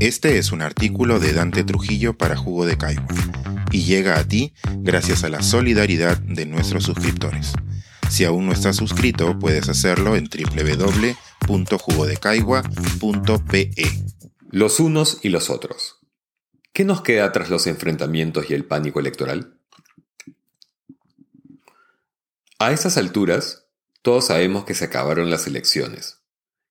Este es un artículo de Dante Trujillo para Jugo de Caigua y llega a ti gracias a la solidaridad de nuestros suscriptores. Si aún no estás suscrito, puedes hacerlo en www.jugodecaigua.pe. Los unos y los otros. ¿Qué nos queda tras los enfrentamientos y el pánico electoral? A estas alturas, todos sabemos que se acabaron las elecciones,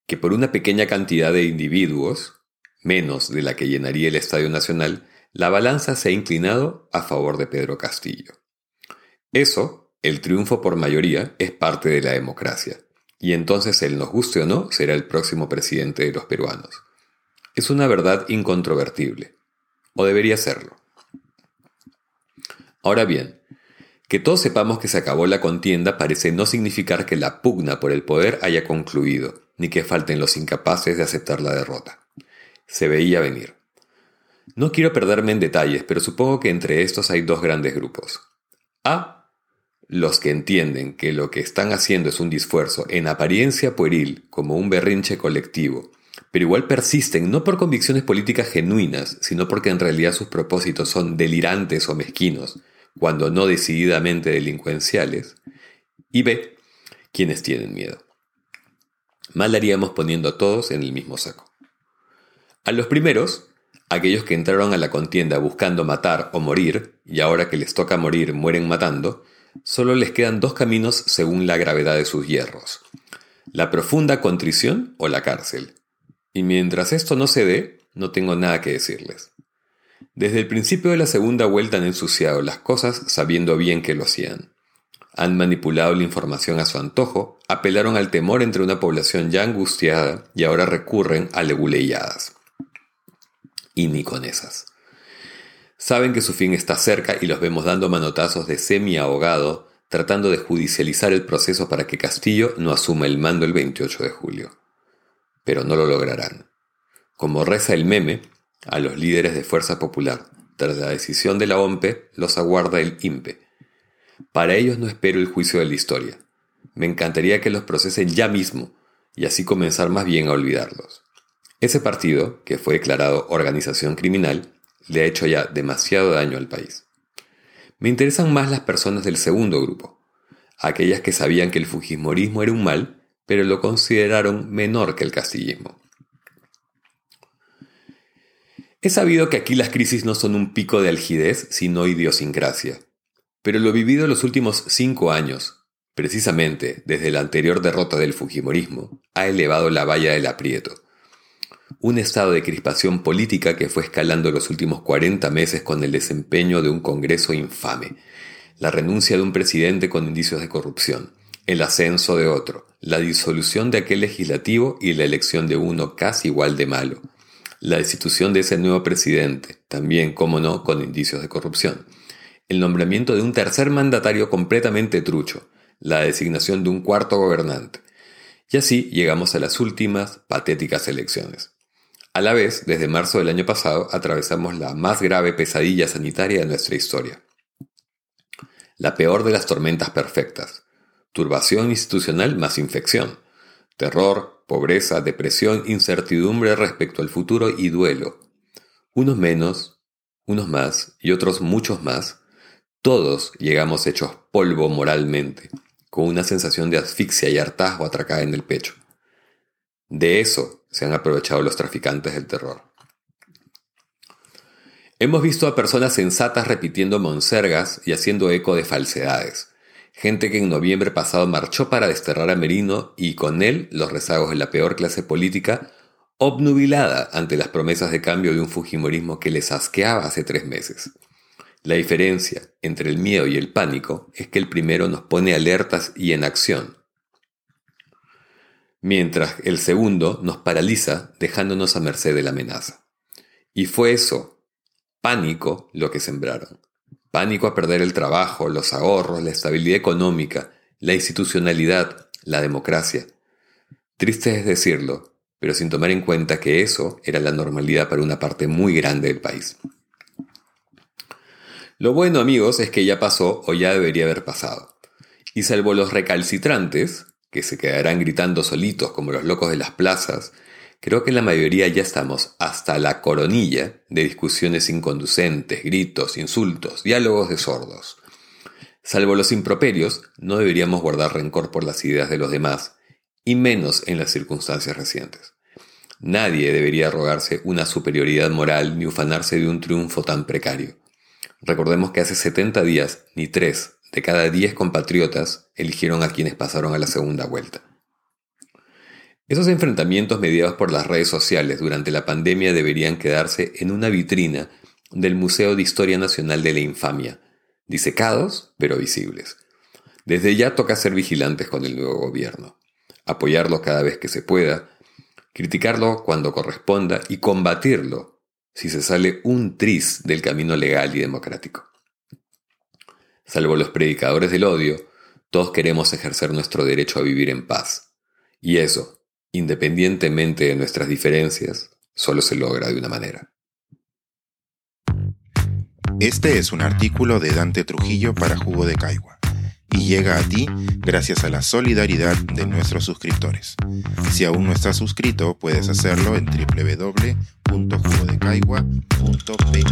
que por una pequeña cantidad de individuos, menos de la que llenaría el Estadio Nacional, la balanza se ha inclinado a favor de Pedro Castillo. Eso, el triunfo por mayoría, es parte de la democracia, y entonces él nos guste o no, será el próximo presidente de los peruanos. Es una verdad incontrovertible, o debería serlo. Ahora bien, que todos sepamos que se acabó la contienda parece no significar que la pugna por el poder haya concluido, ni que falten los incapaces de aceptar la derrota. Se veía venir. No quiero perderme en detalles, pero supongo que entre estos hay dos grandes grupos. A. Los que entienden que lo que están haciendo es un disfuerzo en apariencia pueril, como un berrinche colectivo, pero igual persisten no por convicciones políticas genuinas, sino porque en realidad sus propósitos son delirantes o mezquinos, cuando no decididamente delincuenciales. Y B. Quienes tienen miedo. Mal haríamos poniendo a todos en el mismo saco. A los primeros, aquellos que entraron a la contienda buscando matar o morir, y ahora que les toca morir mueren matando, solo les quedan dos caminos según la gravedad de sus hierros. La profunda contrición o la cárcel. Y mientras esto no se dé, no tengo nada que decirles. Desde el principio de la segunda vuelta han ensuciado las cosas sabiendo bien que lo hacían. Han manipulado la información a su antojo, apelaron al temor entre una población ya angustiada y ahora recurren a leguleyadas y ni con esas. Saben que su fin está cerca y los vemos dando manotazos de semi-ahogado, tratando de judicializar el proceso para que Castillo no asuma el mando el 28 de julio. Pero no lo lograrán. Como reza el meme, a los líderes de Fuerza Popular, tras la decisión de la OMPE, los aguarda el INPE. Para ellos no espero el juicio de la historia. Me encantaría que los procesen ya mismo y así comenzar más bien a olvidarlos. Ese partido, que fue declarado organización criminal, le ha hecho ya demasiado daño al país. Me interesan más las personas del segundo grupo, aquellas que sabían que el fujimorismo era un mal, pero lo consideraron menor que el castillismo. He sabido que aquí las crisis no son un pico de algidez, sino idiosincrasia. Pero lo vivido los últimos cinco años, precisamente desde la anterior derrota del Fujimorismo, ha elevado la valla del aprieto un estado de crispación política que fue escalando los últimos 40 meses con el desempeño de un Congreso infame, la renuncia de un presidente con indicios de corrupción, el ascenso de otro, la disolución de aquel legislativo y la elección de uno casi igual de malo, la destitución de ese nuevo presidente, también, como no, con indicios de corrupción, el nombramiento de un tercer mandatario completamente trucho, la designación de un cuarto gobernante. Y así llegamos a las últimas patéticas elecciones. A la vez, desde marzo del año pasado, atravesamos la más grave pesadilla sanitaria de nuestra historia. La peor de las tormentas perfectas. Turbación institucional más infección. Terror, pobreza, depresión, incertidumbre respecto al futuro y duelo. Unos menos, unos más y otros muchos más. Todos llegamos hechos polvo moralmente, con una sensación de asfixia y hartazgo atracada en el pecho. De eso se han aprovechado los traficantes del terror. Hemos visto a personas sensatas repitiendo monsergas y haciendo eco de falsedades. Gente que en noviembre pasado marchó para desterrar a Merino y con él los rezagos de la peor clase política, obnubilada ante las promesas de cambio de un Fujimorismo que les asqueaba hace tres meses. La diferencia entre el miedo y el pánico es que el primero nos pone alertas y en acción, mientras el segundo nos paraliza dejándonos a merced de la amenaza. Y fue eso, pánico, lo que sembraron. Pánico a perder el trabajo, los ahorros, la estabilidad económica, la institucionalidad, la democracia. Triste es decirlo, pero sin tomar en cuenta que eso era la normalidad para una parte muy grande del país. Lo bueno amigos es que ya pasó o ya debería haber pasado. Y salvo los recalcitrantes, que se quedarán gritando solitos como los locos de las plazas, Creo que la mayoría ya estamos hasta la coronilla de discusiones inconducentes, gritos, insultos, diálogos de sordos. Salvo los improperios, no deberíamos guardar rencor por las ideas de los demás, y menos en las circunstancias recientes. Nadie debería arrogarse una superioridad moral ni ufanarse de un triunfo tan precario. Recordemos que hace 70 días, ni tres de cada 10 compatriotas eligieron a quienes pasaron a la segunda vuelta. Esos enfrentamientos mediados por las redes sociales durante la pandemia deberían quedarse en una vitrina del Museo de Historia Nacional de la Infamia, disecados pero visibles. Desde ya toca ser vigilantes con el nuevo gobierno, apoyarlo cada vez que se pueda, criticarlo cuando corresponda y combatirlo si se sale un tris del camino legal y democrático. Salvo los predicadores del odio, todos queremos ejercer nuestro derecho a vivir en paz. Y eso, independientemente de nuestras diferencias, solo se logra de una manera. Este es un artículo de Dante Trujillo para Jugo de Caigua y llega a ti gracias a la solidaridad de nuestros suscriptores. Si aún no estás suscrito, puedes hacerlo en www.jugodecaigua.pe.